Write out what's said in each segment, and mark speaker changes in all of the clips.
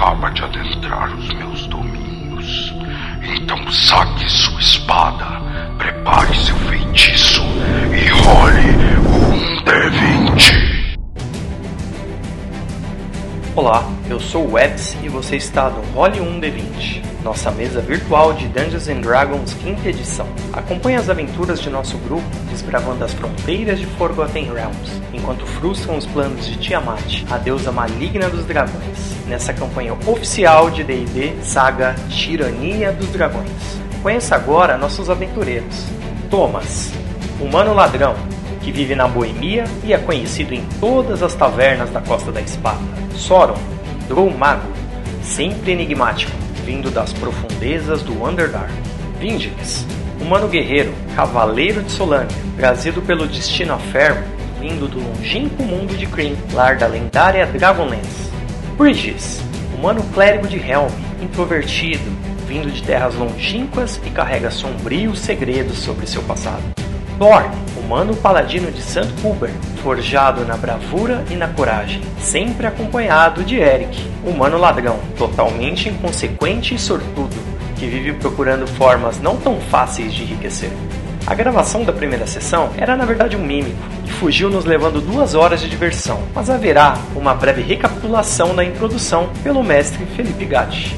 Speaker 1: acaba de adentrar os meus domínios. Então saque sua espada, prepare seu feitiço e role um D20.
Speaker 2: Olá, eu sou o Webs e você está no Role 1 D20, nossa mesa virtual de Dungeons and Dragons quinta edição. Acompanhe as aventuras de nosso grupo desbravando as fronteiras de Forgotten Realms, enquanto frustram os planos de Tiamat, a deusa maligna dos dragões, nessa campanha oficial de D&D Saga Tirania dos Dragões. Conheça agora nossos aventureiros. Thomas, humano ladrão, que vive na Boemia e é conhecido em todas as tavernas da Costa da Espada. Soron, Drow Mago, sempre enigmático, vindo das profundezas do Underdark. Vingix, humano guerreiro, cavaleiro de Solânia, trazido pelo destino a ferro, vindo do longínquo mundo de Kryn, lar da lendária Dragonlance. Bridges, humano clérigo de Helm, introvertido, vindo de terras longínquas e carrega sombrios segredos sobre seu passado. Thorn, humano paladino de St. Hubert, forjado na bravura e na coragem, sempre acompanhado de Eric, humano ladrão, totalmente inconsequente e sortudo, que vive procurando formas não tão fáceis de enriquecer. A gravação da primeira sessão era na verdade um mímico, e fugiu nos levando duas horas de diversão, mas haverá uma breve recapitulação na introdução pelo mestre Felipe Gatti.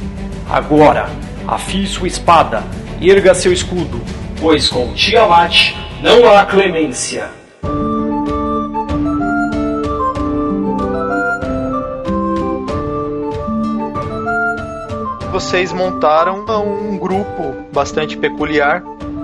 Speaker 2: Agora, afie sua espada, erga seu escudo, pois com Tiamat não há clemência.
Speaker 3: Vocês montaram um grupo bastante peculiar,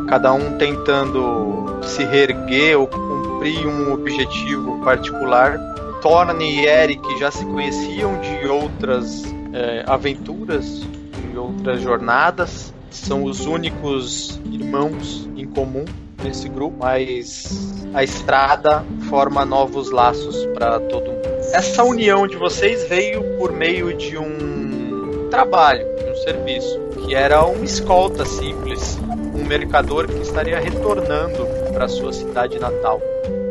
Speaker 3: cada um tentando se reerguer ou cumprir um objetivo particular. Thorne e Eric já se conheciam de outras é, aventuras, de outras jornadas. São os únicos irmãos em comum nesse grupo, mas a estrada forma novos laços para todo mundo. Essa união de vocês veio por meio de um trabalho, de um serviço, que era uma escolta simples, um mercador que estaria retornando para sua cidade natal,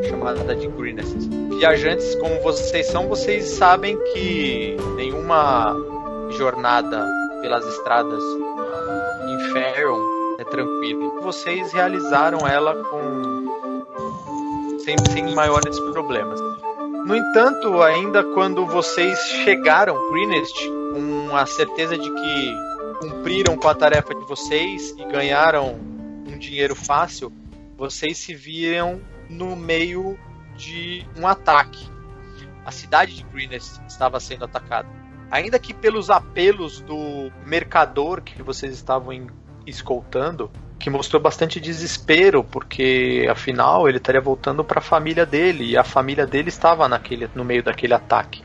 Speaker 3: chamada de Greenest. Viajantes como vocês são, vocês sabem que nenhuma jornada pelas estradas em Faron é tranquila. Vocês realizaram ela com sem, sem maiores problemas. No entanto, ainda quando vocês chegaram Greenest com a certeza de que cumpriram com a tarefa de vocês e ganharam um dinheiro fácil, vocês se viram no meio de um ataque. A cidade de Greenest estava sendo atacada. Ainda que pelos apelos do mercador que vocês estavam escoltando, que mostrou bastante desespero, porque afinal ele estaria voltando para a família dele e a família dele estava naquele, no meio daquele ataque.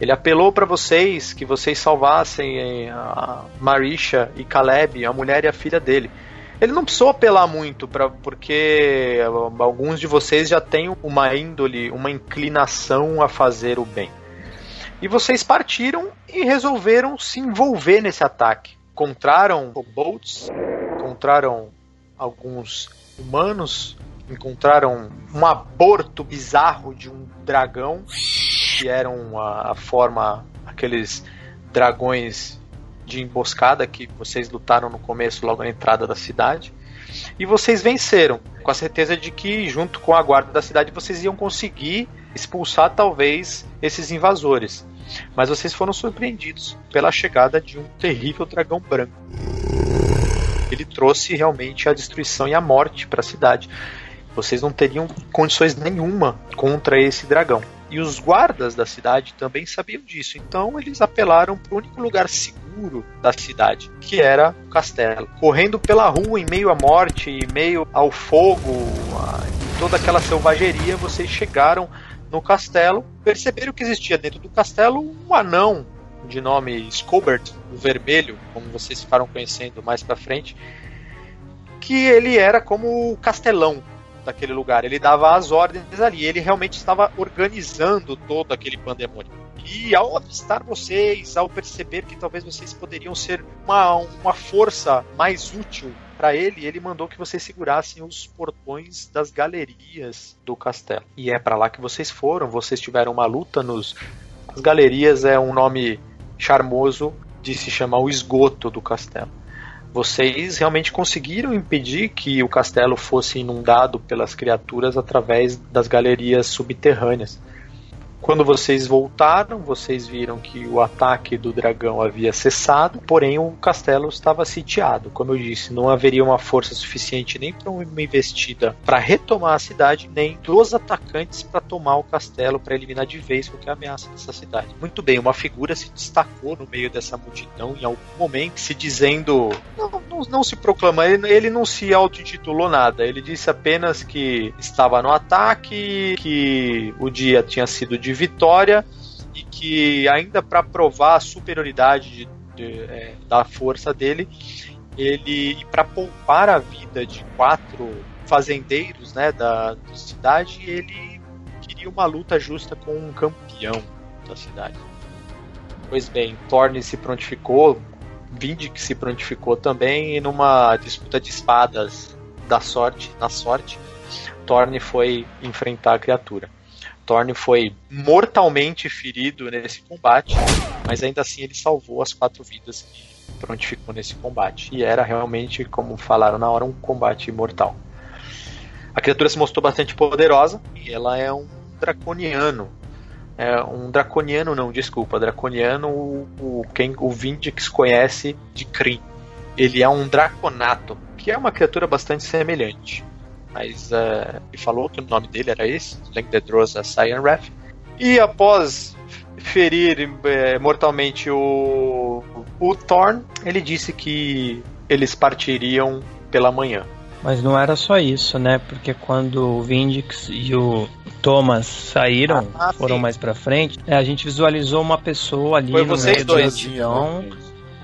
Speaker 3: Ele apelou para vocês que vocês salvassem eh, a Marisha e Caleb, a mulher e a filha dele. Ele não precisou apelar muito, pra, porque alguns de vocês já têm uma índole, uma inclinação a fazer o bem. E vocês partiram e resolveram se envolver nesse ataque encontraram kobolds, encontraram alguns humanos, encontraram um aborto bizarro de um dragão, que eram a, a forma, aqueles dragões de emboscada que vocês lutaram no começo, logo na entrada da cidade. E vocês venceram, com a certeza de que, junto com a guarda da cidade, vocês iam conseguir expulsar talvez esses invasores. Mas vocês foram surpreendidos pela chegada de um terrível dragão branco. Ele trouxe realmente a destruição e a morte para a cidade. Vocês não teriam condições nenhuma contra esse dragão. E os guardas da cidade também sabiam disso, então eles apelaram para o único lugar seguro da cidade, que era o castelo. Correndo pela rua em meio à morte, em meio ao fogo, a toda aquela selvageria, vocês chegaram no castelo, perceberam que existia dentro do castelo um anão de nome Scobert, o vermelho, como vocês ficaram conhecendo mais para frente, que ele era como o castelão daquele lugar. Ele dava as ordens ali. Ele realmente estava organizando todo aquele pandemônio. E ao avistar vocês, ao perceber que talvez vocês poderiam ser uma, uma força mais útil para ele, ele mandou que vocês segurassem os portões das galerias do castelo. E é para lá que vocês foram. Vocês tiveram uma luta nos. As galerias é um nome charmoso de se chamar o esgoto do castelo. Vocês realmente conseguiram impedir que o castelo fosse inundado pelas criaturas através das galerias subterrâneas. Quando vocês voltaram, vocês viram que o ataque do dragão havia cessado, porém o castelo estava sitiado. Como eu disse, não haveria uma força suficiente nem para uma investida para retomar a cidade, nem dos atacantes para tomar o castelo, para eliminar de vez qualquer ameaça dessa cidade. Muito bem, uma figura se destacou no meio dessa multidão em algum momento, se dizendo. Não, não, não se proclama, ele, ele não se auto-intitulou nada, ele disse apenas que estava no ataque, que o dia tinha sido de de vitória e que ainda para provar a superioridade de, de, é, da força dele, ele e para poupar a vida de quatro fazendeiros, né, da, da cidade, ele queria uma luta justa com um campeão da cidade. Pois bem, Thorne se prontificou, Vindic se prontificou também e numa disputa de espadas da sorte, na sorte, Thorne foi enfrentar a criatura. Thorne foi mortalmente ferido nesse combate, mas ainda assim ele salvou as quatro vidas que prontificou nesse combate. E era realmente, como falaram na hora, um combate mortal. A criatura se mostrou bastante poderosa e ela é um draconiano. É um draconiano, não, desculpa. Draconiano, o, o, quem o Vindix conhece de Kryn. Ele é um draconato, que é uma criatura bastante semelhante mas uh, ele falou que o nome dele era esse, Lengdedrosa Cyanrath. E após ferir é, mortalmente o, o Thorn, ele disse que eles partiriam pela manhã.
Speaker 4: Mas não era só isso, né? Porque quando o Vindix e o Thomas saíram, ah, foram sim. mais pra frente, é, a gente visualizou uma pessoa ali
Speaker 3: Foi no meio dois,
Speaker 4: do avião.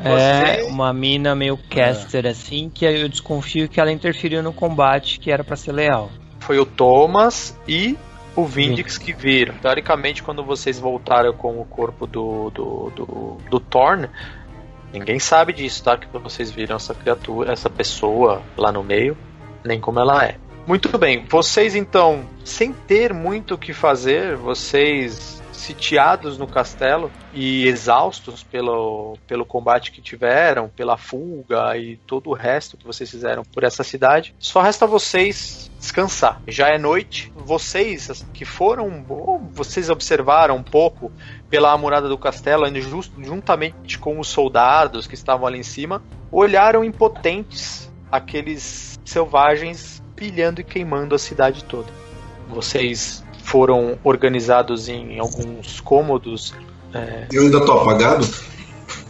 Speaker 4: É, uma mina meio caster, é. assim, que eu desconfio que ela interferiu no combate que era para ser leal.
Speaker 3: Foi o Thomas e o Vindix que viram. Teoricamente, quando vocês voltaram com o corpo do, do, do, do Thorn, ninguém sabe disso, tá? Que vocês viram essa criatura, essa pessoa lá no meio, nem como ela é. Muito bem, vocês então, sem ter muito o que fazer, vocês sitiados no castelo e exaustos pelo, pelo combate que tiveram, pela fuga e todo o resto que vocês fizeram por essa cidade, só resta vocês descansar. Já é noite, vocês que foram, vocês observaram um pouco pela murada do castelo, just, juntamente com os soldados que estavam ali em cima, olharam impotentes aqueles selvagens pilhando e queimando a cidade toda. Vocês foram organizados em alguns cômodos.
Speaker 5: É... Eu ainda tô apagado?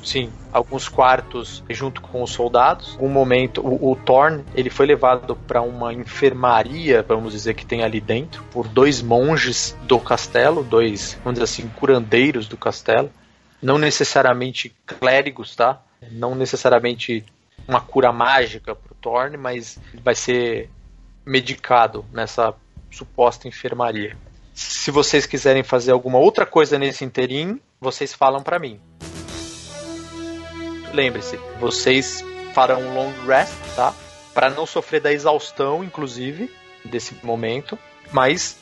Speaker 3: Sim, alguns quartos junto com os soldados. Um momento, o, o Thorn ele foi levado para uma enfermaria, vamos dizer que tem ali dentro, por dois monges do castelo, dois, vamos dizer assim, curandeiros do castelo. Não necessariamente clérigos, tá? Não necessariamente uma cura mágica para o Thorn, mas vai ser medicado nessa suposta enfermaria. Se vocês quiserem fazer alguma outra coisa nesse interim, vocês falam para mim. Lembre-se, vocês farão um long rest, tá? Para não sofrer da exaustão, inclusive, desse momento. Mas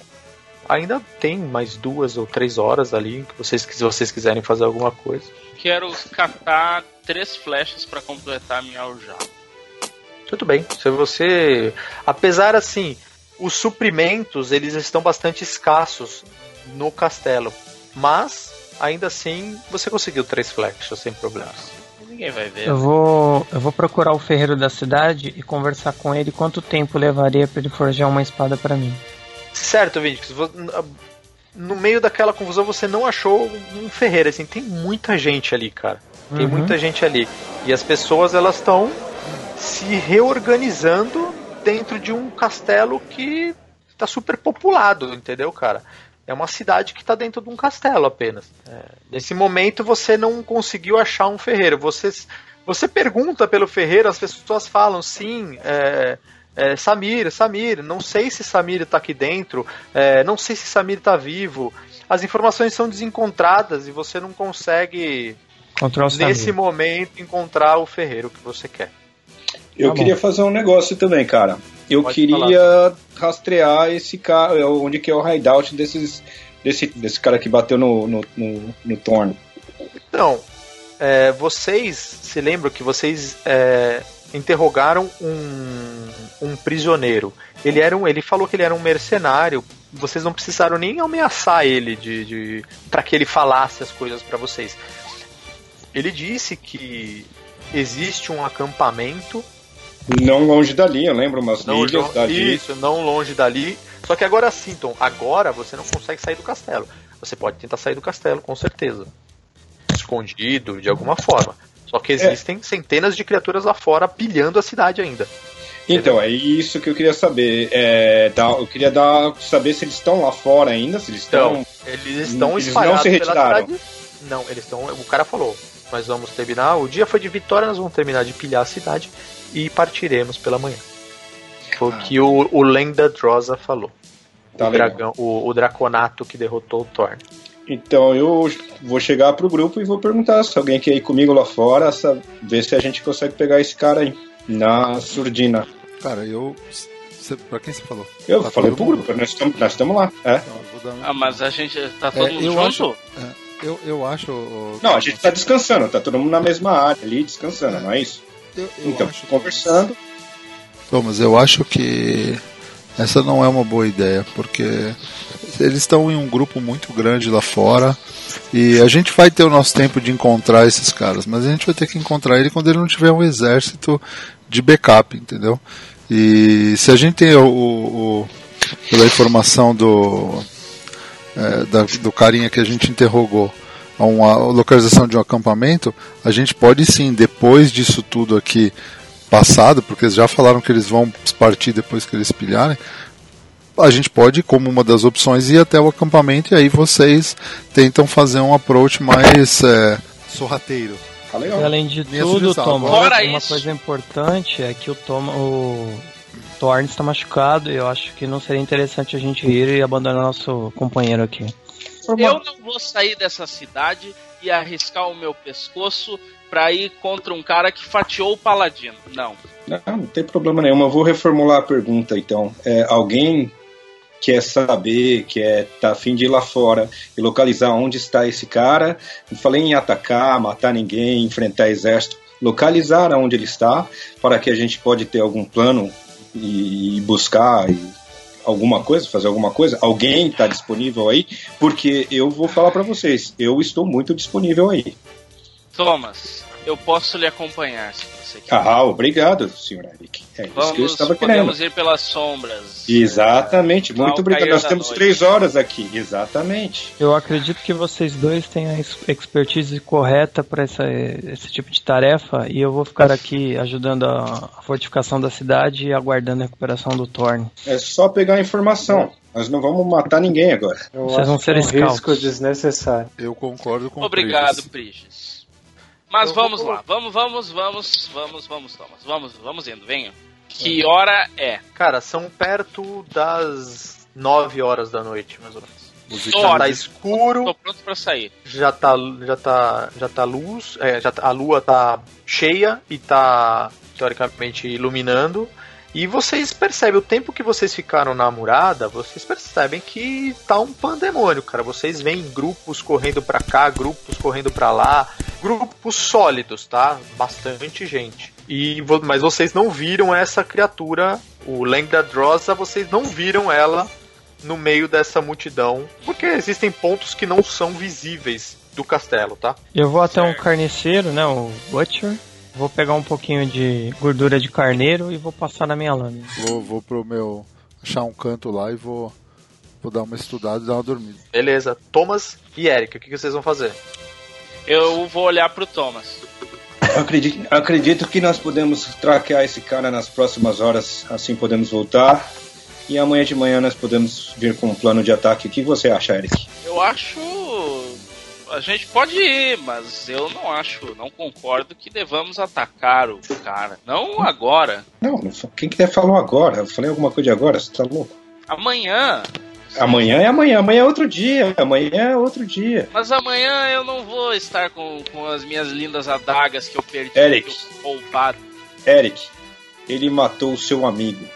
Speaker 3: ainda tem mais duas ou três horas ali que vocês, se vocês quiserem fazer alguma coisa.
Speaker 6: Quero catar três flechas para completar a minha aljava.
Speaker 3: Tudo bem. Se você, apesar assim, os suprimentos eles estão bastante escassos no castelo, mas ainda assim você conseguiu três flechas sem problemas.
Speaker 6: Ninguém vai ver.
Speaker 4: Eu vou, eu vou procurar o ferreiro da cidade e conversar com ele quanto tempo levaria para ele forjar uma espada para mim.
Speaker 3: Certo, Vinix. No meio daquela confusão você não achou um ferreiro, assim, tem muita gente ali, cara. Tem uhum. muita gente ali. E as pessoas elas estão se reorganizando dentro de um castelo que está super populado, entendeu, cara? É uma cidade que está dentro de um castelo apenas. É, nesse momento você não conseguiu achar um ferreiro. Você, você pergunta pelo ferreiro, as pessoas falam sim. É, é, Samir, Samir, não sei se Samir está aqui dentro, é, não sei se Samir está vivo. As informações são desencontradas e você não consegue, nesse momento, encontrar o ferreiro que você quer.
Speaker 5: Eu tá queria fazer um negócio também, cara. Eu Pode queria falar. rastrear esse cara, onde que é o hideout desses, desse, desse cara que bateu no, no, no, no Thorn.
Speaker 3: Então, é, vocês se lembram que vocês é, interrogaram um, um prisioneiro. Ele era um, ele falou que ele era um mercenário. Vocês não precisaram nem ameaçar ele de, de para que ele falasse as coisas para vocês. Ele disse que existe um acampamento
Speaker 5: não longe dali, eu lembro umas
Speaker 3: não
Speaker 5: ilhas
Speaker 3: dali. Isso, não longe dali. Só que agora sim, Tom, agora você não consegue sair do castelo. Você pode tentar sair do castelo, com certeza. Escondido, de alguma forma. Só que existem é. centenas de criaturas lá fora pilhando a cidade ainda.
Speaker 5: Então, é isso que eu queria saber. É, eu queria dar, saber se eles estão lá fora ainda, se eles estão.
Speaker 3: Então, eles estão eles espalhados não se retiraram. Não, eles estão. O cara falou: nós vamos terminar. O dia foi de vitória, nós vamos terminar de pilhar a cidade e partiremos pela manhã. Foi o ah. que o, o Lenda Drosa falou. Tá o, dragão, o, o, Draconato que derrotou o Thorn.
Speaker 5: Então eu vou chegar pro grupo e vou perguntar se alguém quer ir comigo lá fora, ver se a gente consegue pegar esse cara aí, na surdina.
Speaker 7: Cara, eu. Cê, pra quem você falou?
Speaker 5: Eu tá falei pro grupo, nós estamos lá. É.
Speaker 6: Então, Ah, mas a gente tá todo é, mundo junto?
Speaker 7: Acho, é, eu, eu acho.
Speaker 5: Não, a gente tá descansando, tá todo mundo na mesma área ali descansando, não é isso? Eu, eu então, conversando.
Speaker 7: Thomas, eu acho que essa não é uma boa ideia, porque eles estão em um grupo muito grande lá fora e a gente vai ter o nosso tempo de encontrar esses caras, mas a gente vai ter que encontrar ele quando ele não tiver um exército de backup, entendeu? E se a gente tem o, o pela informação do é, da, do carinha que a gente interrogou a uma localização de um acampamento, a gente pode sim, depois disso tudo aqui passado, porque eles já falaram que eles vão partir depois que eles pilharem, a gente pode, como uma das opções, ir até o acampamento e aí vocês tentam fazer um approach mais é, sorrateiro.
Speaker 4: Tá legal. E além de tudo, Tom, uma isso. coisa importante é que o Tom, o Thorne está machucado e eu acho que não seria interessante a gente ir e abandonar nosso companheiro aqui.
Speaker 6: Eu não vou sair dessa cidade e arriscar o meu pescoço pra ir contra um cara que fatiou o paladino. Não.
Speaker 5: Não, não tem problema nenhum. Eu vou reformular a pergunta então. É, alguém quer saber, quer tá afim de ir lá fora e localizar onde está esse cara. Não falei em atacar, matar ninguém, enfrentar exército. Localizar onde ele está, para que a gente pode ter algum plano e, e buscar e alguma coisa, fazer alguma coisa? Alguém está disponível aí? Porque eu vou falar para vocês, eu estou muito disponível aí.
Speaker 6: Thomas, eu posso lhe acompanhar você quiser.
Speaker 5: Ah, obrigado, senhor Eric. É
Speaker 6: Vamos, isso que eu estava querendo. Podemos ir pelas sombras.
Speaker 5: Exatamente, é, muito obrigado. Nós temos noite. três horas aqui, exatamente.
Speaker 4: Eu acredito que vocês dois têm a expertise correta para esse tipo de tarefa e eu vou ficar aqui ajudando a fortificação da cidade e aguardando a recuperação do Thorn.
Speaker 5: É só pegar a informação. Nós não vamos matar ninguém agora.
Speaker 4: Eu Vocês vão ser é um risco desnecessário.
Speaker 7: Eu concordo com
Speaker 6: Obrigado, Priges. Mas eu vamos vou... lá, vamos, vamos, vamos, vamos, vamos, Thomas. Vamos, vamos indo, venha. Que hora é?
Speaker 3: Cara, são perto das 9 horas da noite, mais ou menos. Já tá escuro.
Speaker 6: Tô pronto pra sair.
Speaker 3: Já tá, já tá, já tá luz. É, já tá, a lua tá cheia e tá teoricamente iluminando. E vocês percebem, o tempo que vocês ficaram na murada, vocês percebem que tá um pandemônio, cara. Vocês veem grupos correndo para cá, grupos correndo para lá, grupos sólidos, tá? Bastante gente. E mas vocês não viram essa criatura, o Lengda Drosa, vocês não viram ela no meio dessa multidão, porque existem pontos que não são visíveis do castelo, tá?
Speaker 4: Eu vou até um carniceiro, né, o Butcher, Vou pegar um pouquinho de gordura de carneiro e vou passar na minha lâmina.
Speaker 7: Vou, vou pro meu. achar um canto lá e vou. Vou dar uma estudada e dar uma dormida.
Speaker 3: Beleza. Thomas e Eric, o que, que vocês vão fazer?
Speaker 6: Eu vou olhar pro Thomas.
Speaker 5: Eu acredito, acredito que nós podemos traquear esse cara nas próximas horas, assim podemos voltar. E amanhã de manhã nós podemos vir com um plano de ataque. O que você acha, Eric?
Speaker 6: Eu acho a gente pode ir, mas eu não acho, não concordo que devamos atacar o cara. Não agora.
Speaker 5: Não, quem que falou agora? Eu falei alguma coisa de agora, você tá louco?
Speaker 6: Amanhã.
Speaker 5: Amanhã é amanhã, amanhã é outro dia, amanhã é outro dia.
Speaker 6: Mas amanhã eu não vou estar com, com as minhas lindas adagas que eu perdi.
Speaker 5: Eric.
Speaker 6: Roubado.
Speaker 5: Eric, ele matou o seu amigo.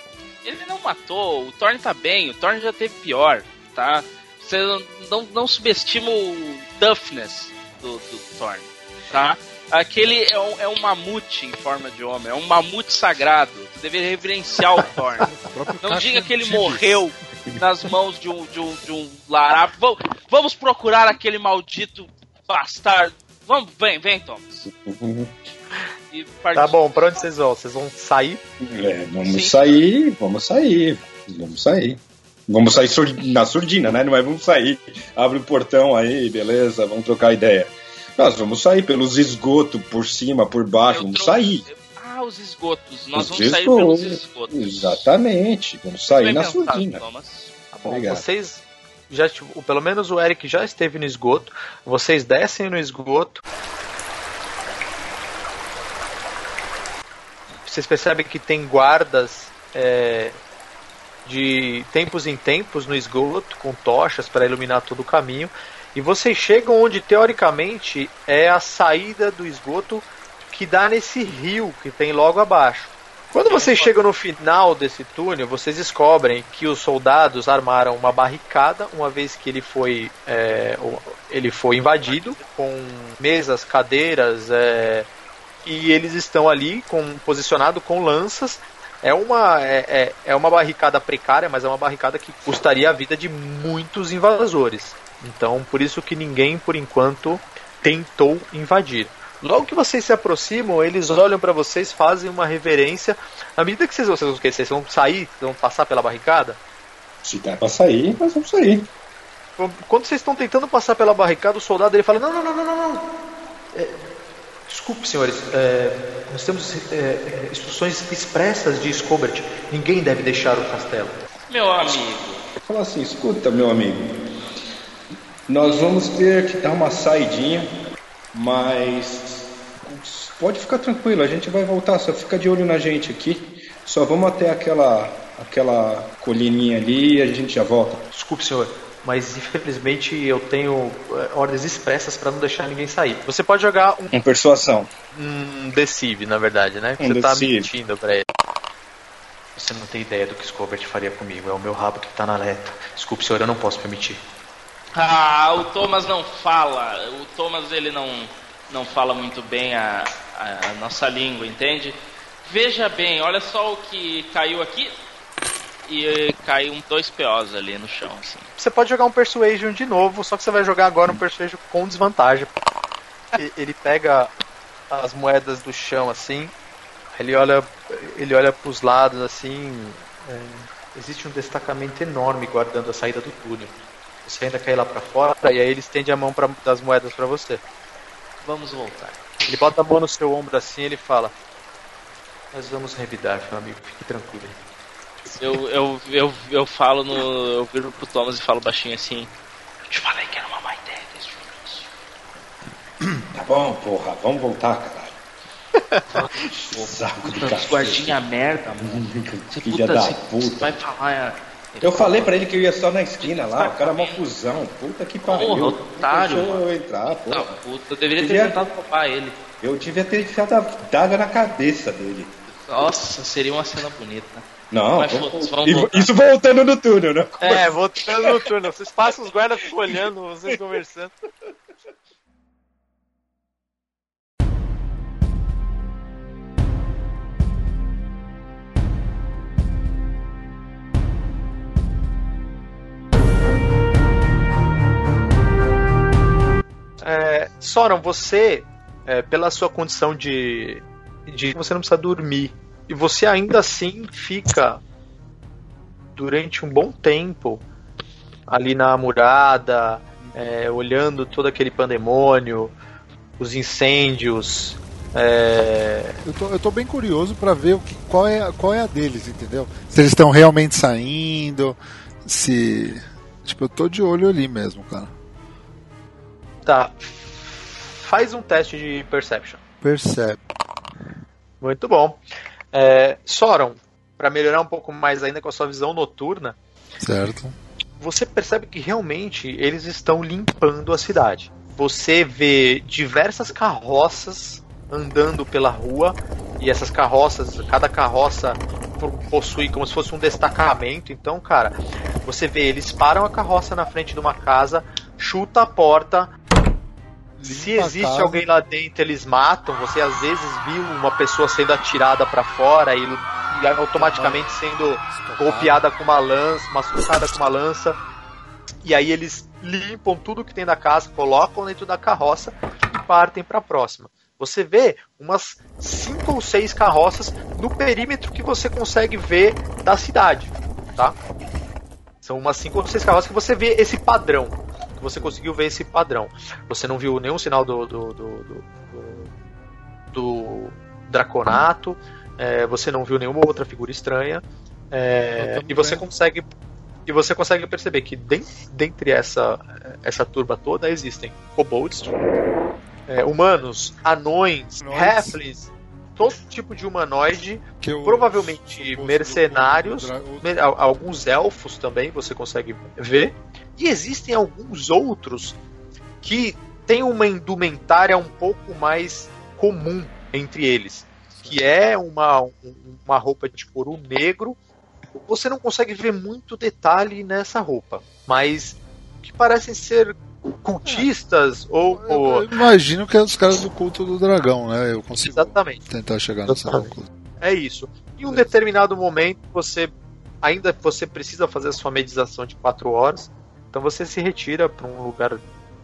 Speaker 6: Ele não matou, o Thorn tá bem, o Thorn já teve pior, tá? Você não, não, subestima o toughness do, do Thorn. tá? Aquele é um, é um mamute em forma de homem, é um mamute sagrado. Você deveria reverenciar o Thor. Não diga que ele morreu nas mãos de um, de um, de um larap. Vamos, vamos procurar aquele maldito bastardo. Vamos, vem, vem, Thomas.
Speaker 3: E tá bom, pra onde vocês vão? Vocês vão sair?
Speaker 5: É, vamos Sim. sair, vamos sair, vamos sair. Vamos sair na surdina, né? Não é vamos sair. Abre o portão aí, beleza, vamos trocar ideia. Nós vamos sair pelos esgotos, por cima, por baixo, Eu vamos trouxe... sair.
Speaker 6: Ah, os esgotos. Nós os vamos esgotos. sair pelos esgotos.
Speaker 5: Exatamente. Vamos sair na surdina. Thomas.
Speaker 3: Tá bom, Obrigado. vocês já, tipo, pelo menos o Eric já esteve no esgoto. Vocês descem no esgoto. Vocês percebem que tem guardas é, de tempos em tempos no esgoto com tochas para iluminar todo o caminho. E vocês chegam onde teoricamente é a saída do esgoto que dá nesse rio que tem logo abaixo. Quando vocês chegam no final desse túnel, vocês descobrem que os soldados armaram uma barricada, uma vez que ele foi, é, ele foi invadido, com mesas, cadeiras, é, e eles estão ali com, posicionados com lanças. É uma, é, é, é uma barricada precária, mas é uma barricada que custaria a vida de muitos invasores. Então, por isso que ninguém, por enquanto, tentou invadir. Logo que vocês se aproximam, eles olham para vocês, fazem uma reverência. À medida que vocês, vocês, vocês vão sair, vão passar pela barricada?
Speaker 5: Se der pra sair, nós vamos sair.
Speaker 3: Quando vocês estão tentando passar pela barricada, o soldado ele fala: Não, não, não, não, não, não. É, desculpe, senhores, é, nós temos é, instruções expressas de Scobert. Ninguém deve deixar o castelo.
Speaker 6: Meu amigo.
Speaker 5: Fala assim: escuta, meu amigo. Nós vamos ter que dar uma saidinha mas pode ficar tranquilo, a gente vai voltar, só fica de olho na gente aqui. Só vamos até aquela aquela colininha ali e a gente já volta.
Speaker 3: Desculpe, senhor, mas infelizmente eu tenho eh, ordens expressas para não deixar ninguém sair. Você pode jogar um.
Speaker 5: Um persuasão.
Speaker 3: Um deceive, na verdade, né? Um Você tá deceive. mentindo pra ele. Você não tem ideia do que Scobert faria comigo. É o meu rabo que tá na letra. Desculpe, senhor, eu não posso permitir.
Speaker 6: Ah, o Thomas não fala. O Thomas ele não, não fala muito bem a, a nossa língua, entende? Veja bem, olha só o que caiu aqui. E caiu um dois POs ali no chão. Assim.
Speaker 3: Você pode jogar um Persuasion de novo, só que você vai jogar agora um Persuasion com desvantagem. Ele pega as moedas do chão assim, ele olha, ele olha para os lados assim. É, existe um destacamento enorme guardando a saída do túnel. Você ainda quer ir lá pra fora e aí ele estende a mão pra, das moedas para você.
Speaker 6: Vamos voltar.
Speaker 3: Ele bota a mão no seu ombro assim e ele fala: Nós vamos revidar, meu amigo, fique tranquilo.
Speaker 6: Eu, eu, eu, eu falo no. Eu viro pro Thomas e falo baixinho assim. Eu te falei que era uma má ideia desde o
Speaker 5: início. Tá bom, porra, vamos voltar, caralho.
Speaker 6: Saco de guardinha merda, mano. Você,
Speaker 5: puta, da puta.
Speaker 6: vai falar.
Speaker 5: Eu falei pra ele que eu ia só na esquina lá, o cara é mó cuzão. Puta que pariu. Porra,
Speaker 6: otário.
Speaker 5: Deixou eu entrar, pô. Não,
Speaker 6: puta, eu deveria ter tentado poupar ele.
Speaker 5: Eu devia ter enfiado a daga na cabeça dele.
Speaker 6: Nossa, seria uma cena bonita.
Speaker 5: Não, vamos, vamos isso voltando no túnel, né?
Speaker 3: É, voltando no túnel. Vocês passam os guardas olhando, vocês conversando. É, Soron, você, é, pela sua condição de, de. Você não precisa dormir. E você ainda assim fica durante um bom tempo ali na murada, é, olhando todo aquele pandemônio, os incêndios. É...
Speaker 7: Eu, tô, eu tô bem curioso para ver o que, qual, é, qual é a deles, entendeu? Se eles estão realmente saindo, se. Tipo, eu tô de olho ali mesmo, cara.
Speaker 3: Tá. Faz um teste de Perception.
Speaker 7: Percebe.
Speaker 3: Muito bom. É, Soron, para melhorar um pouco mais ainda com a sua visão noturna.
Speaker 7: Certo.
Speaker 3: Você percebe que realmente eles estão limpando a cidade. Você vê diversas carroças andando pela rua e essas carroças, cada carroça possui como se fosse um destacamento. Então, cara, você vê eles param a carroça na frente de uma casa, chuta a porta, Se existe alguém lá dentro, eles matam. Você às vezes viu uma pessoa sendo atirada para fora e, e, automaticamente sendo golpeada com uma lança, machucada com uma lança. E aí eles limpam tudo que tem da casa, colocam dentro da carroça e partem para a próxima. Você vê umas cinco ou seis carroças no perímetro que você consegue ver da cidade, tá? São umas cinco ou seis carroças que você vê esse padrão. Que você conseguiu ver esse padrão. Você não viu nenhum sinal do, do, do, do, do Draconato. É, você não viu nenhuma outra figura estranha. É, e você consegue e você consegue perceber que dentre essa, essa turba toda existem kobolds, é, humanos, anões, halflings, todo tipo de humanoide, provavelmente mercenários, alguns elfos também você consegue ver, e existem alguns outros que têm uma indumentária um pouco mais comum entre eles, que é uma, uma roupa de couro negro. Você não consegue ver muito detalhe nessa roupa, mas que parecem ser cultistas ou, ou.
Speaker 7: Eu imagino que é os caras do culto do dragão, né? Eu consigo
Speaker 3: Exatamente.
Speaker 7: tentar chegar nessa conclusão.
Speaker 3: É isso. Em um determinado momento, você ainda você precisa fazer a sua meditação de quatro horas. Então você se retira para um lugar,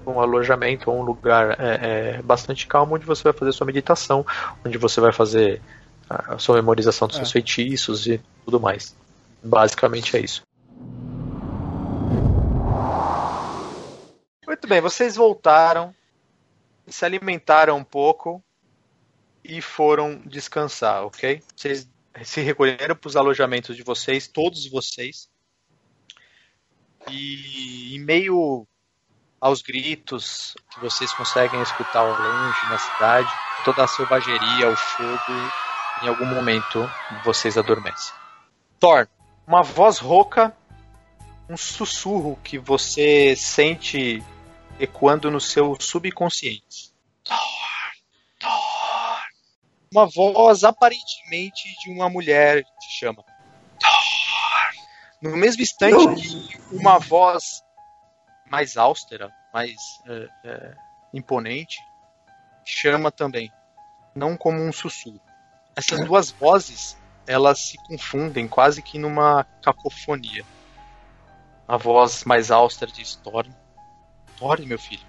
Speaker 3: um alojamento ou um lugar é, é, bastante calmo, onde você vai fazer sua meditação, onde você vai fazer a sua memorização dos é. seus feitiços e tudo mais. Basicamente é isso. Muito bem, vocês voltaram, se alimentaram um pouco e foram descansar, ok? Vocês se recolheram para os alojamentos de vocês, todos vocês. E em meio aos gritos que vocês conseguem escutar ao longe na cidade, toda a selvageria, o fogo, em algum momento vocês adormecem. Thor, uma voz rouca, um sussurro que você sente ecoando no seu subconsciente. Thor, Thor. Uma voz aparentemente de uma mulher te chama. Thor. No mesmo instante que uma voz mais austera, mais é, é, imponente, chama também, não como um sussurro. Essas duas vozes elas se confundem quase que numa cacofonia. A voz mais austera de Storm Acorde, meu filho.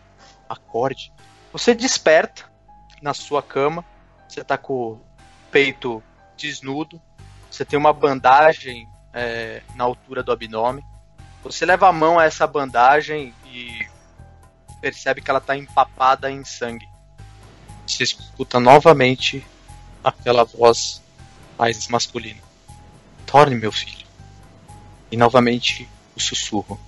Speaker 3: Acorde. Você desperta na sua cama. Você tá com o peito desnudo. Você tem uma bandagem é, na altura do abdômen. Você leva a mão a essa bandagem e percebe que ela está empapada em sangue. Você escuta novamente aquela voz mais masculina. Torne, meu filho. E novamente o sussurro.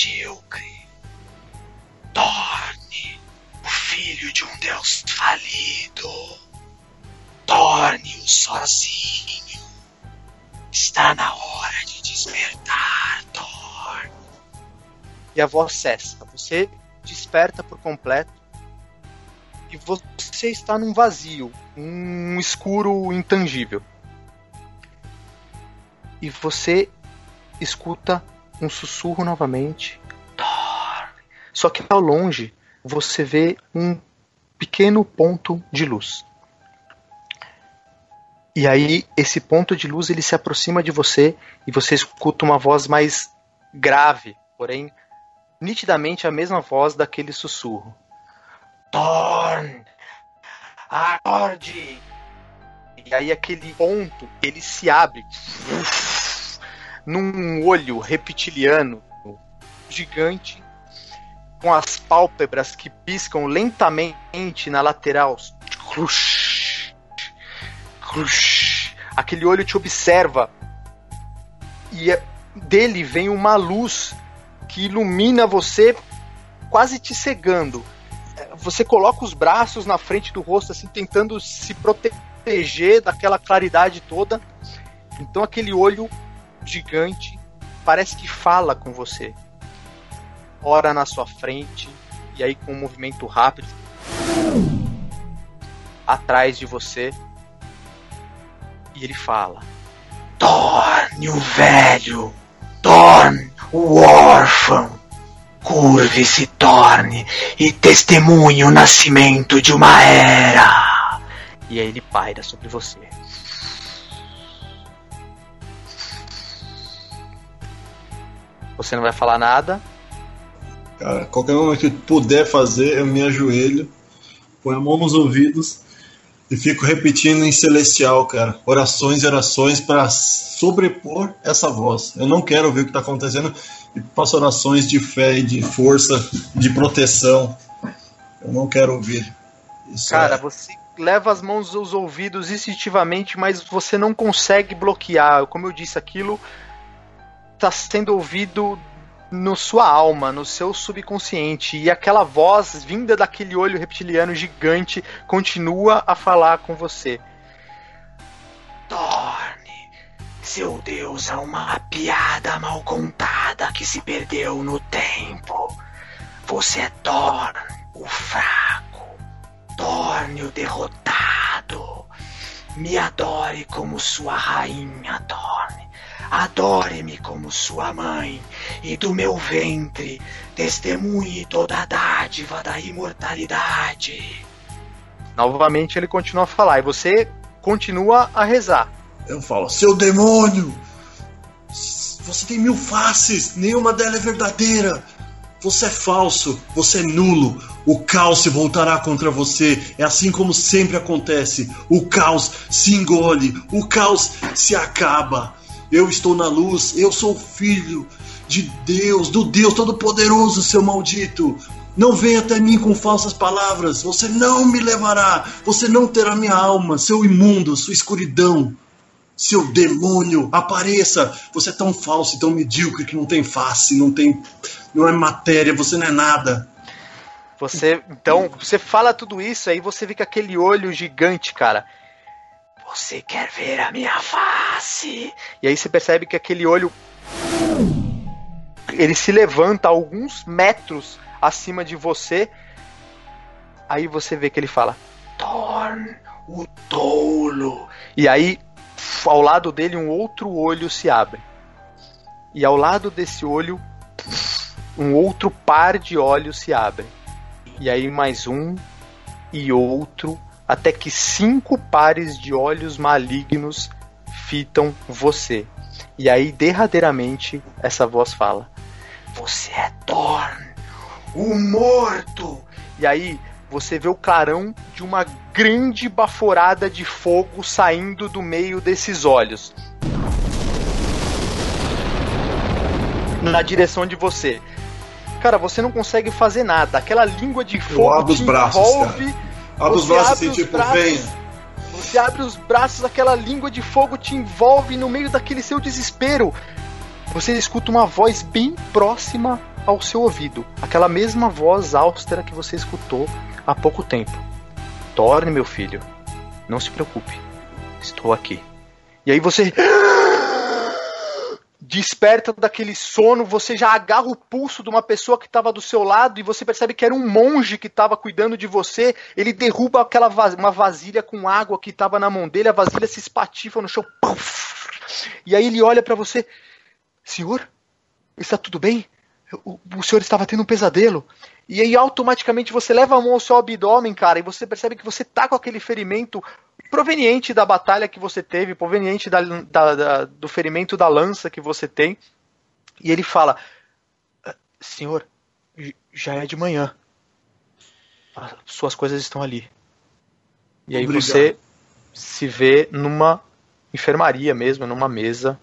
Speaker 3: medíocre. Torne o filho de um Deus falido. Torne-o sozinho. Está na hora de despertar, Thor. E a voz cessa. Você desperta por completo. E você está num vazio, um escuro intangível. E você escuta um sussurro novamente. Só que ao longe você vê um pequeno ponto de luz. E aí esse ponto de luz ele se aproxima de você e você escuta uma voz mais grave, porém nitidamente a mesma voz daquele sussurro. Thorn, acorde! E aí aquele ponto ele se abre num olho reptiliano gigante, com as pálpebras que piscam lentamente na lateral. Crush. Aquele olho te observa e é, dele vem uma luz que ilumina você, quase te cegando. Você coloca os braços na frente do rosto, assim, tentando se proteger daquela claridade toda. Então aquele olho gigante, parece que fala com você. Ora na sua frente, e aí com um movimento rápido, atrás de você, e ele fala: Torne o velho, torne
Speaker 1: o órfão curve se torne e testemunhe o nascimento de uma era.
Speaker 2: E aí ele paira sobre você. Você não vai falar nada.
Speaker 8: Cara, qualquer momento que puder fazer, eu me ajoelho, põe a mão nos ouvidos e fico repetindo em celestial, cara, orações e orações para sobrepor essa voz. Eu não quero ver o que está acontecendo e faço orações de fé e de força, de proteção. Eu não quero ouvir.
Speaker 3: Isso cara, é... você leva as mãos aos ouvidos instintivamente, mas você não consegue bloquear. Como eu disse, aquilo está sendo ouvido no sua alma, no seu subconsciente, e aquela voz vinda daquele olho reptiliano gigante continua a falar com você.
Speaker 1: Torne, seu Deus é uma piada mal contada que se perdeu no tempo. Você é Thorn, o fraco, Torne o derrotado. Me adore como sua rainha, Thorne. Adore-me como sua mãe, e do meu ventre testemunhe toda a dádiva da imortalidade.
Speaker 3: Novamente ele continua a falar, e você continua a rezar.
Speaker 8: Eu falo, seu demônio! Você tem mil faces, nenhuma delas é verdadeira. Você é falso, você é nulo. O caos se voltará contra você. É assim como sempre acontece. O caos se engole, o caos se acaba. Eu estou na luz, eu sou filho de Deus, do Deus Todo-Poderoso, seu maldito. Não venha até mim com falsas palavras, você não me levará, você não terá minha alma, seu imundo, sua escuridão, seu demônio, apareça. Você é tão falso e tão medíocre que não tem face, não tem. não é matéria, você não é nada.
Speaker 3: Você, então, você fala tudo isso aí, você vê que aquele olho gigante, cara,
Speaker 1: você quer ver a minha face?
Speaker 3: E aí você percebe que aquele olho. Ele se levanta alguns metros acima de você. Aí você vê que ele fala:
Speaker 1: Torn, o tolo.
Speaker 3: E aí, ao lado dele, um outro olho se abre. E ao lado desse olho, um outro par de olhos se abre. E aí, mais um e outro até que cinco pares de olhos malignos fitam você. E aí, derradeiramente, essa voz fala:
Speaker 1: Você é Thorn, o morto.
Speaker 3: E aí, você vê o clarão de uma grande baforada de fogo saindo do meio desses olhos. Na direção de você. Cara, você não consegue fazer nada. Aquela língua de fogo te
Speaker 8: braços, envolve. Cara Abre os braços assim, tipo, braços, venha.
Speaker 3: Você abre os braços, aquela língua de fogo te envolve no meio daquele seu desespero. Você escuta uma voz bem próxima ao seu ouvido. Aquela mesma voz austera que você escutou há pouco tempo. Torne, meu filho. Não se preocupe. Estou aqui. E aí você desperta daquele sono, você já agarra o pulso de uma pessoa que estava do seu lado e você percebe que era um monge que estava cuidando de você. Ele derruba aquela uma vasilha com água que estava na mão dele, a vasilha se espatifa no chão. E aí ele olha para você: Senhor, está tudo bem? O, o senhor estava tendo um pesadelo. E aí automaticamente você leva a mão ao seu abdômen, cara, e você percebe que você tá com aquele ferimento proveniente da batalha que você teve, proveniente da, da, da, do ferimento da lança que você tem. E ele fala: ah, Senhor, já é de manhã. As suas coisas estão ali. E aí Obrigado. você se vê numa enfermaria mesmo, numa mesa.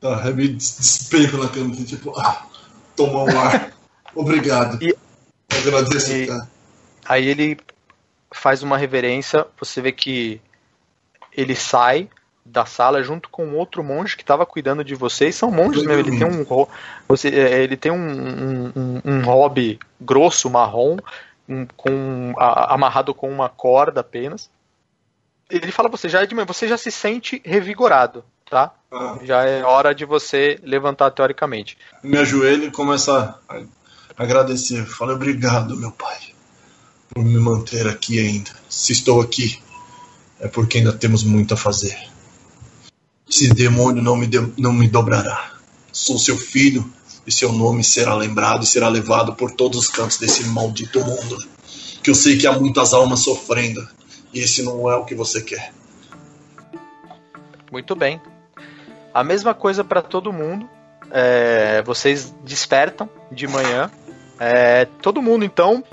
Speaker 8: Tá, eu me despejo na cama, assim, tipo, ah, tomar um ar. Obrigado. E, Agradeço, e, cara.
Speaker 3: Aí ele faz uma reverência, você vê que ele sai da sala junto com outro monge que estava cuidando de vocês. São monges mesmo. Ele tem um, você, é, ele tem um, um, um hobby grosso, marrom, um, com, a, amarrado com uma corda apenas. Ele fala você já é de você já se sente revigorado, tá? Ah. Já é hora de você levantar teoricamente.
Speaker 8: Me ajoelho e começo a agradecer. Fala obrigado, meu pai por me manter aqui ainda. Se estou aqui, é porque ainda temos muito a fazer. Esse demônio não me, de, não me dobrará. Sou seu filho, e seu nome será lembrado e será levado por todos os cantos desse maldito mundo. Que eu sei que há muitas almas sofrendo e esse não é o que você quer.
Speaker 3: Muito bem. A mesma coisa para todo mundo. É, vocês despertam de manhã. É, todo mundo então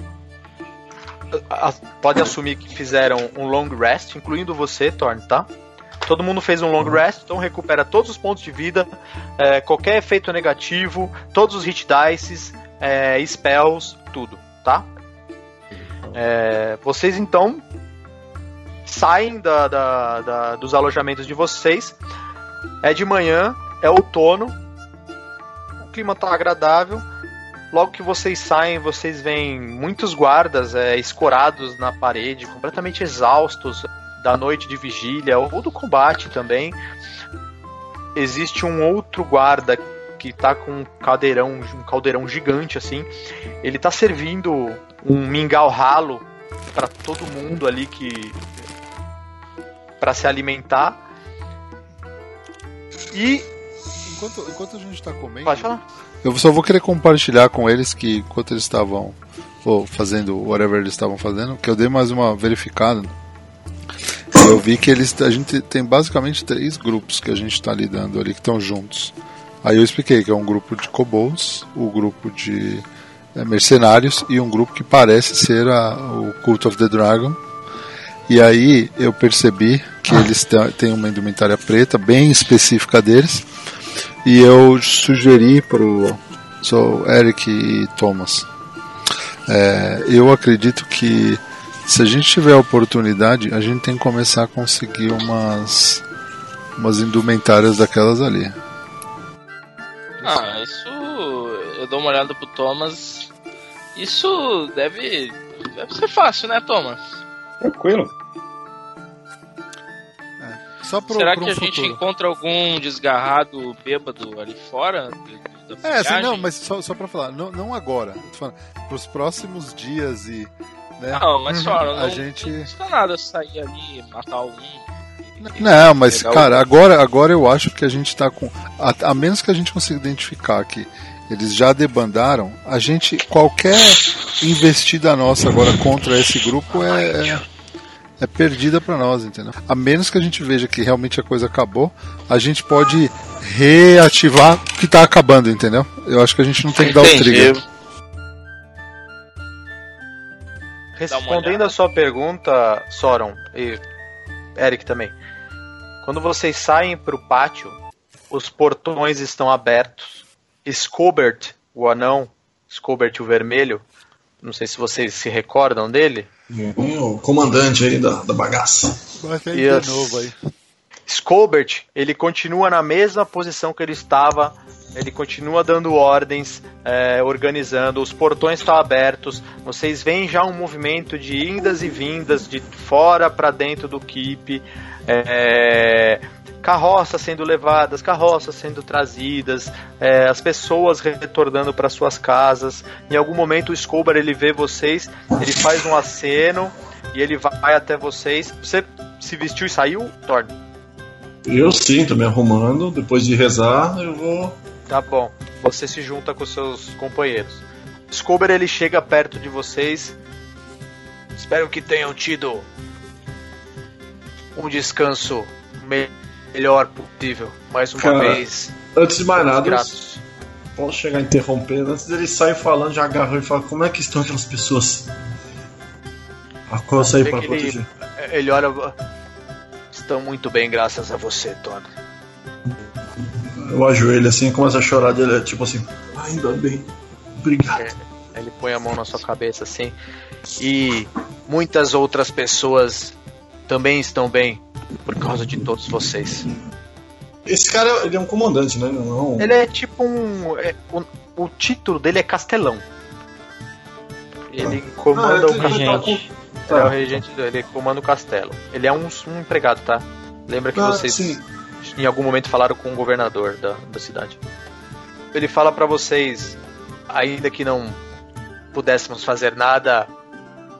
Speaker 3: pode assumir que fizeram um long rest, incluindo você, Thorn, tá? Todo mundo fez um long rest, então recupera todos os pontos de vida, é, qualquer efeito negativo, todos os hit dices, é, spells, tudo, tá? É, vocês então saem da- da- da- dos alojamentos de vocês. É de manhã, é outono, o clima tá agradável. Logo que vocês saem, vocês veem muitos guardas é, escorados na parede, completamente exaustos da noite de vigília ou do combate também. Existe um outro guarda que tá com um caldeirão, um caldeirão gigante assim. Ele tá servindo um mingau ralo para todo mundo ali que para se alimentar. E
Speaker 7: Enquanto, enquanto a gente tá comendo,
Speaker 3: pode falar.
Speaker 7: Eu só vou querer compartilhar com eles que enquanto eles estavam ou fazendo whatever eles estavam fazendo, que eu dei mais uma verificada. Eu vi que eles a gente tem basicamente três grupos que a gente está lidando ali que estão juntos. Aí eu expliquei que é um grupo de kobolds, o grupo de é, mercenários e um grupo que parece ser a, o Cult of the Dragon. E aí eu percebi que eles têm uma indumentária preta bem específica deles. E eu sugeri pro sou Eric e Thomas. É, eu acredito que se a gente tiver a oportunidade, a gente tem que começar a conseguir umas umas indumentárias daquelas ali.
Speaker 6: Ah, isso. Eu dou uma olhada pro Thomas. Isso deve. Deve ser fácil, né, Thomas?
Speaker 5: Tranquilo.
Speaker 7: Só pro,
Speaker 6: Será
Speaker 7: pro
Speaker 6: que
Speaker 7: um
Speaker 6: a gente
Speaker 7: futuro.
Speaker 6: encontra algum desgarrado bêbado ali fora?
Speaker 7: É, assim, não, mas só, só pra falar, não, não agora. Tô falando, pros próximos dias e. Né,
Speaker 6: Não, mas só, não,
Speaker 7: a gente.
Speaker 6: não custa nada sair ali, matar algum.
Speaker 7: Não, mas cara, agora, agora eu acho que a gente tá com. A, a menos que a gente consiga identificar que eles já debandaram, a gente. Qualquer investida nossa agora contra esse grupo é. É, perdida pra nós, entendeu? A menos que a gente veja que realmente a coisa acabou, a gente pode reativar o que tá acabando, entendeu? Eu acho que a gente não tem que dar o trigger.
Speaker 3: Respondendo a sua pergunta, Soron e Eric também. Quando vocês saem para o pátio, os portões estão abertos. Scobert, o anão, Scobert o vermelho, não sei se vocês se recordam dele.
Speaker 8: Hum, o comandante aí da, da bagaça.
Speaker 7: Vai ter
Speaker 3: Yes.
Speaker 7: de novo aí.
Speaker 3: Scobert, ele continua na mesma posição que ele estava, ele continua dando ordens, é, organizando, os portões estão abertos, vocês veem já um movimento de indas e vindas de fora para dentro do keep, é, carroças sendo levadas, carroças sendo trazidas, é, as pessoas retornando para suas casas. Em algum momento o Scobert ele vê vocês, ele faz um aceno e ele vai até vocês. Você se vestiu e saiu, Thorne?
Speaker 8: Eu sim, tô me arrumando. Depois de rezar, eu vou.
Speaker 3: Tá bom. Você se junta com seus companheiros. Scober ele chega perto de vocês. Espero que tenham tido um descanso me- melhor possível. Mais uma
Speaker 8: Cara,
Speaker 3: vez.
Speaker 8: Antes de mais nada,
Speaker 3: Gratos.
Speaker 8: posso chegar interrompendo. Antes dele sair falando, já agarrou e fala: Como é que estão aquelas pessoas? Acosta aí
Speaker 3: Vê
Speaker 8: pra
Speaker 3: que ele-
Speaker 8: proteger.
Speaker 3: Ele olha. Estão muito bem, graças a você, Tony.
Speaker 8: Eu ajoelho assim e começo a chorar dele, tipo assim: Ainda bem. Obrigado.
Speaker 3: Ele põe a mão na sua cabeça assim. E muitas outras pessoas também estão bem por causa de todos vocês.
Speaker 8: Esse cara, ele é um comandante, né? Não,
Speaker 3: Ele é tipo um. é, o, o título dele é Castelão. Ele comanda
Speaker 8: Ah,
Speaker 3: o
Speaker 8: ele-
Speaker 3: castelo.
Speaker 4: Regente.
Speaker 3: É o
Speaker 8: Tá.
Speaker 3: regente, ele comanda o castelo. Ele é um, um empregado, tá? Lembra que
Speaker 8: Ah,
Speaker 3: vocês
Speaker 8: sim.
Speaker 3: em algum momento falaram com o governador da, da cidade. Ele fala pra vocês, ainda que não pudéssemos fazer nada,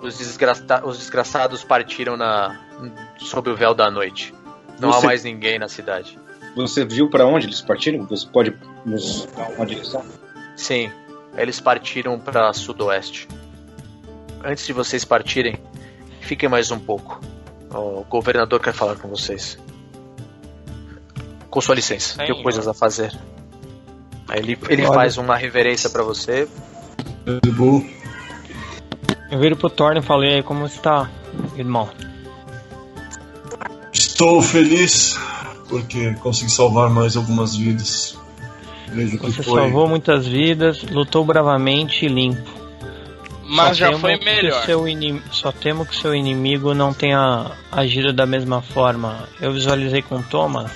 Speaker 3: os, desgraça- os desgraçados partiram na sob o véu da noite. Não há
Speaker 5: Você-
Speaker 3: mais ninguém na cidade.
Speaker 5: Você viu pra onde eles partiram? Você pode nos dar uma direção?
Speaker 3: Sim, eles partiram para sudoeste. Antes de vocês partirem, fiquem mais um pouco. O governador quer falar com vocês. Com sua licença, tenho coisas a fazer. Aí ele, ele faz uma reverência para você.
Speaker 8: De boa.
Speaker 4: Eu viro pro Thorne e falei, como está, irmão?
Speaker 8: Estou feliz porque consegui salvar mais algumas vidas. Vejo que
Speaker 4: Você
Speaker 8: foi.
Speaker 4: salvou muitas vidas, lutou bravamente e limpo.
Speaker 6: Mas
Speaker 4: Só
Speaker 6: já foi melhor.
Speaker 4: seu inim- Só temo que seu inimigo não tenha agido da mesma forma. Eu visualizei com Thomas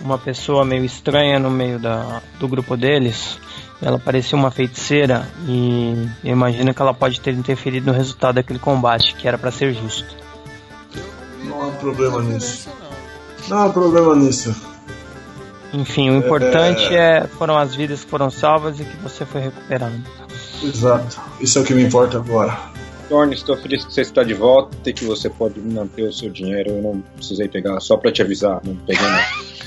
Speaker 4: uma pessoa meio estranha no meio da, do grupo deles. Ela parecia uma feiticeira e eu imagino que ela pode ter interferido no resultado daquele combate, que era para ser justo.
Speaker 8: Não há problema nisso. Não há problema nisso.
Speaker 4: Enfim, o importante é foram as vidas que foram salvas e que você foi recuperando.
Speaker 8: Exato. Isso é o que me importa agora.
Speaker 5: Thorne, estou feliz que você está de volta e que você pode manter o seu dinheiro. Eu não precisei pegar, só pra te avisar, não peguei nada.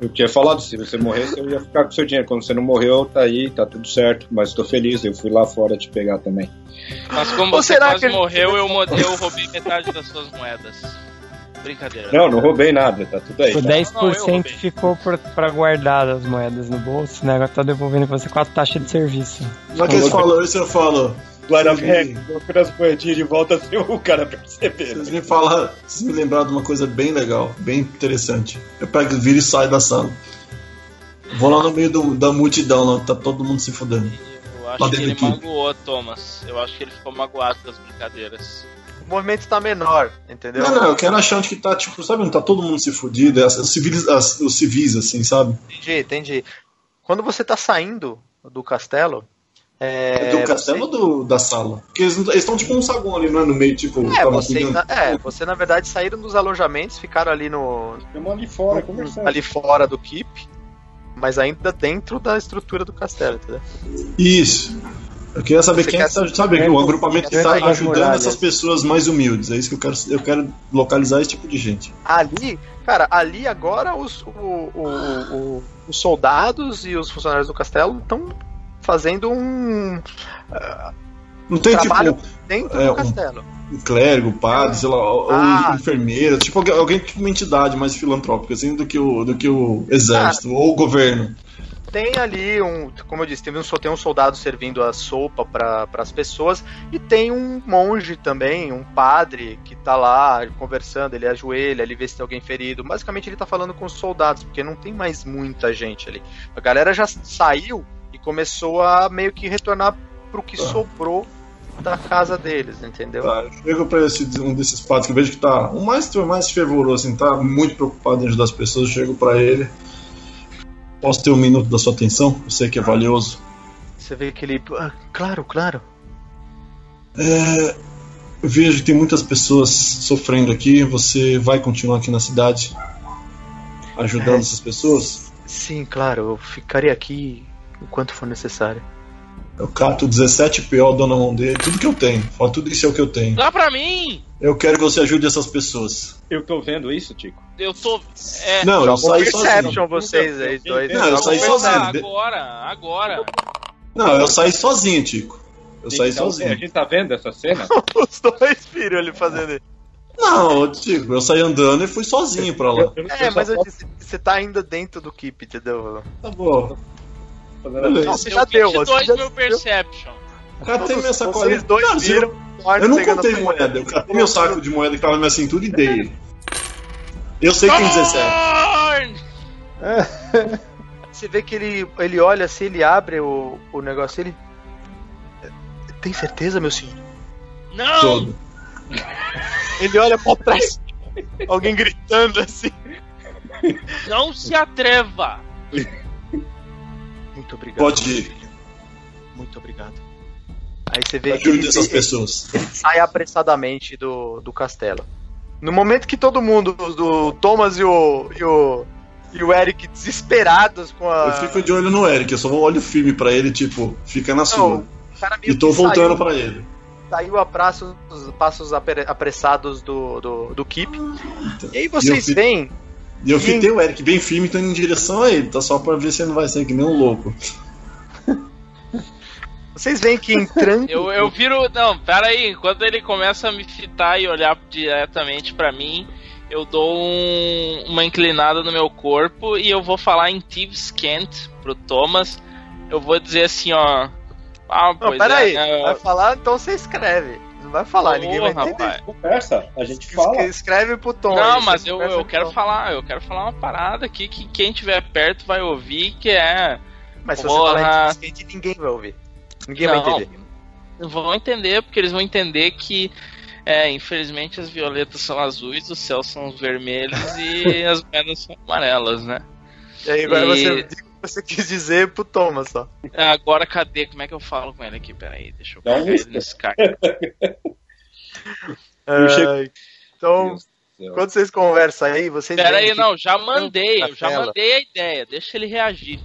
Speaker 5: Eu tinha falado, se você morresse, eu ia ficar com o seu dinheiro. Quando você não morreu, tá aí, tá tudo certo. Mas estou feliz, eu fui lá fora te pegar também.
Speaker 6: Mas como
Speaker 3: Ou
Speaker 6: você
Speaker 3: será
Speaker 6: quase
Speaker 3: que ele-
Speaker 6: morreu, eu, eu roubei metade das suas moedas. Brincadeira.
Speaker 5: Não, não roubei nada, tá tudo aí.
Speaker 4: Por
Speaker 5: Tá?
Speaker 4: 10%
Speaker 6: Não, roubei.
Speaker 4: ficou por- pra guardar as moedas no bolso, né? Agora tá devolvendo pra você com a taxa de serviço.
Speaker 8: Já que eles falam isso, eu falo. Me-
Speaker 5: colocando as moedinhas de volta sem o cara perceber.
Speaker 8: Vocês me falaram, vocês me lembraram de uma coisa bem legal, bem interessante. Eu pego, viro e saio da sala. Vou lá no meio do- da multidão, lá, tá todo mundo se fudendo.
Speaker 6: Eu acho
Speaker 8: Lá
Speaker 6: que ele
Speaker 8: aqui.
Speaker 6: magoou, Thomas. Eu acho que ele ficou magoado com as brincadeiras.
Speaker 3: O movimento está menor, entendeu?
Speaker 8: Não, não, eu quero achar onde que tá, tipo, sabe, não tá todo mundo se fudido, é as- civis, as- os civis, assim, sabe?
Speaker 3: Entendi, entendi. Quando você tá saindo do castelo. É,
Speaker 8: do castelo ou do, da sala? Porque eles estão tipo um saguão ali, não é? No meio, tipo,
Speaker 3: Você, é, você,
Speaker 8: cuidando.
Speaker 3: na, é, você na verdade saíram dos alojamentos, ficaram ali no.
Speaker 5: Estamos ali fora conversando.
Speaker 3: ali fora do keep, mas ainda dentro da estrutura do castelo, entendeu?
Speaker 8: Isso. Eu queria saber
Speaker 3: Você
Speaker 8: quem
Speaker 3: quer-
Speaker 8: é tá, sabe, o agrupamento que tá
Speaker 3: sair das
Speaker 8: ajudando
Speaker 3: muralhas.
Speaker 8: essas pessoas mais humildes. É isso que eu quero. Eu quero localizar esse tipo de gente.
Speaker 3: Ali, cara, ali agora os, o- o- o- os soldados e os funcionários do castelo estão fazendo um
Speaker 8: Não tem
Speaker 3: trabalho
Speaker 8: tipo
Speaker 3: dentro
Speaker 8: é,
Speaker 3: do
Speaker 8: um-
Speaker 3: castelo.
Speaker 8: um clérigo, padre, sei lá, ou
Speaker 3: Ah.
Speaker 8: ou enfermeira, tipo alguém, tipo uma entidade mais filantrópica, assim, do que o, do que o exército ou o governo.
Speaker 3: Tem ali um, como eu disse, teve um, só tem um soldado servindo a sopa para as pessoas e tem um monge também, um padre que tá lá conversando, ele ajoelha, ele vê se tem alguém ferido. Basicamente ele tá falando com os soldados, porque não tem mais muita gente ali. A galera já saiu e começou a meio que retornar pro que
Speaker 8: Tá.
Speaker 3: sobrou da casa deles, entendeu?
Speaker 8: Tá, chego pra esse, um desses padres que eu vejo que tá o mais, o mais fervoroso, assim, tá muito preocupado em ajudar as pessoas, eu chego pra ele. Posso ter um minuto da sua atenção? Eu sei que é valioso.
Speaker 3: Você vê que ele. Ah, claro, claro.
Speaker 8: É, vejo que tem muitas pessoas sofrendo aqui. Você vai continuar aqui na cidade ajudando
Speaker 3: É.
Speaker 8: essas pessoas?
Speaker 3: Sim, claro, eu ficarei aqui o quanto for necessário.
Speaker 8: Eu cato 17 PO, dou na mão dele, tudo que eu tenho. Fala, tudo isso é o que eu tenho.
Speaker 6: Dá pra mim!
Speaker 8: Eu quero que você ajude essas pessoas.
Speaker 5: Eu tô vendo isso, Tico.
Speaker 6: Eu tô. É,
Speaker 8: Não, eu saí sozinho.
Speaker 3: vocês aí, dois.
Speaker 8: Não, eu saí sozinho.
Speaker 6: Agora, agora.
Speaker 8: Não, eu saí sozinho, Tico. Eu saí
Speaker 5: Então, A
Speaker 8: sozinho.
Speaker 5: gente tá vendo essa cena?
Speaker 3: Os dois viram ele fazendo isso.
Speaker 8: Não, Tico, eu saí andando e fui sozinho pra lá.
Speaker 3: É, mas eu disse, você tá ainda dentro do keep, entendeu?
Speaker 8: Tá bom.
Speaker 3: Não,
Speaker 8: Beleza.
Speaker 3: você já deu,
Speaker 6: 22
Speaker 3: você já
Speaker 6: mil perception.
Speaker 8: Catei minha sacolinha.
Speaker 3: Vocês dois
Speaker 8: Não,
Speaker 3: viram.
Speaker 8: Eu não contei moeda, eu catei meu saco de moeda que tava na minha cintura e dei. Eu sei que tem 17.
Speaker 6: Thorn!
Speaker 3: Você vê que ele, ele olha assim, ele abre o, o negócio, ele. Tem certeza, meu senhor?
Speaker 6: Não!
Speaker 8: Todo.
Speaker 3: Ele olha pra trás. Alguém gritando assim.
Speaker 6: Não se atreva!
Speaker 3: Muito obrigado.
Speaker 8: Pode ir.
Speaker 3: Muito obrigado. Aí você vê que
Speaker 8: Ajude
Speaker 3: ele,
Speaker 8: essas
Speaker 3: ele
Speaker 8: pessoas.
Speaker 3: sai apressadamente do, do castelo. No momento que todo mundo, do Thomas e o, e o, e o Eric desesperados com a.
Speaker 8: Eu fico de olho no Eric, eu só olho firme pra ele, tipo, fica na sua.
Speaker 3: Não, meio
Speaker 8: E tô
Speaker 3: que
Speaker 8: voltando pra ele.
Speaker 3: saiu a passos, passos apre- apressados do, do, do Keep. E aí
Speaker 8: E eu
Speaker 3: vocês
Speaker 8: fico-
Speaker 3: veem
Speaker 8: E eu fitei o Eric bem firme, tô indo em direção a ele, tá só pra ver se ele não vai ser que nem um louco.
Speaker 3: Vocês veem que entrando.
Speaker 6: Eu, eu viro. Não, pera aí. Quando ele começa a me fitar e olhar diretamente pra mim, eu dou um- uma inclinada no meu corpo e eu vou falar em Thieves Kent pro Thomas. Eu vou dizer assim, ó. Ah,
Speaker 3: Não,
Speaker 6: pois
Speaker 3: pera
Speaker 6: é,
Speaker 3: aí.
Speaker 6: né,
Speaker 3: Vai falar, então você escreve. Vai falar, ninguém vai entender.
Speaker 6: rapaz.
Speaker 5: Conversa, a gente
Speaker 3: Es-
Speaker 5: fala.
Speaker 3: Escreve pro Tom.
Speaker 6: Não, mas eu, eu quero
Speaker 3: Tom.
Speaker 6: falar, eu quero falar uma parada aqui que quem tiver perto vai ouvir, que é.
Speaker 3: Mas se
Speaker 6: Porra.
Speaker 3: você falar em Kent, ninguém vai ouvir. Ninguém vai
Speaker 6: Não.
Speaker 3: entender.
Speaker 6: Vão entender, porque eles vão entender que. É, infelizmente as violetas são azuis, os céus são os vermelhos e as pedras são amarelas, né?
Speaker 3: E aí agora
Speaker 6: E-
Speaker 3: você você quis dizer pro Thomas só.
Speaker 6: Agora cadê? Como é que eu falo com ele aqui? Peraí, deixa eu ele
Speaker 5: risco.
Speaker 6: nesse cara.
Speaker 5: Eu chego-
Speaker 3: Ai, Então, quando vocês conversam aí, vocês.
Speaker 6: Peraí,
Speaker 3: veem que-
Speaker 6: não, já mandei, eu já
Speaker 3: Tela.
Speaker 6: mandei a ideia, deixa ele reagir.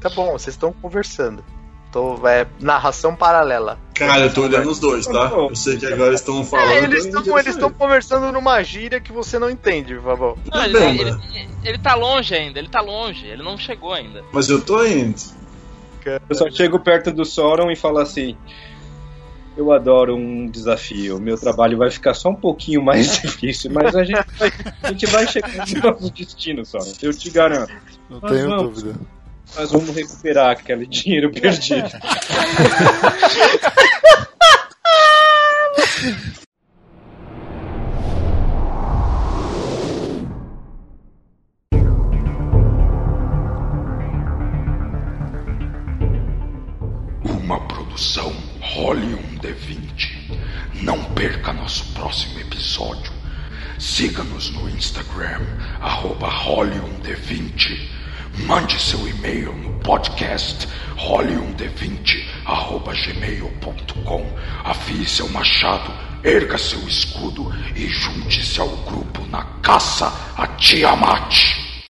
Speaker 3: Tá bom, vocês estão conversando. Tô, é narração paralela.
Speaker 8: Cara, eu tô olhando os dois, tá? Eu sei que agora eles estão falando.
Speaker 3: É, eles estão conversando numa gíria que você não entende, por favor.
Speaker 6: Não, ele,
Speaker 8: bem,
Speaker 6: ele,
Speaker 8: né?
Speaker 6: ele tá longe ainda, ele tá longe, ele não chegou ainda.
Speaker 8: ele. Mas eu tô indo.
Speaker 5: Eu só chego perto do Sauron e falo assim: Eu adoro um desafio. Meu trabalho vai ficar só um pouquinho mais difícil, mas a gente vai, a gente vai chegar no nosso destino, Sauron. Eu te garanto.
Speaker 7: Não
Speaker 5: Mas
Speaker 7: tenho
Speaker 5: vamos.
Speaker 7: dúvida.
Speaker 5: Nós vamos recuperar aquele dinheiro perdido.
Speaker 9: podcast role1d20 arroba gmail.com. Afie seu machado, erga seu escudo e junte-se ao grupo na caça a Tiamat.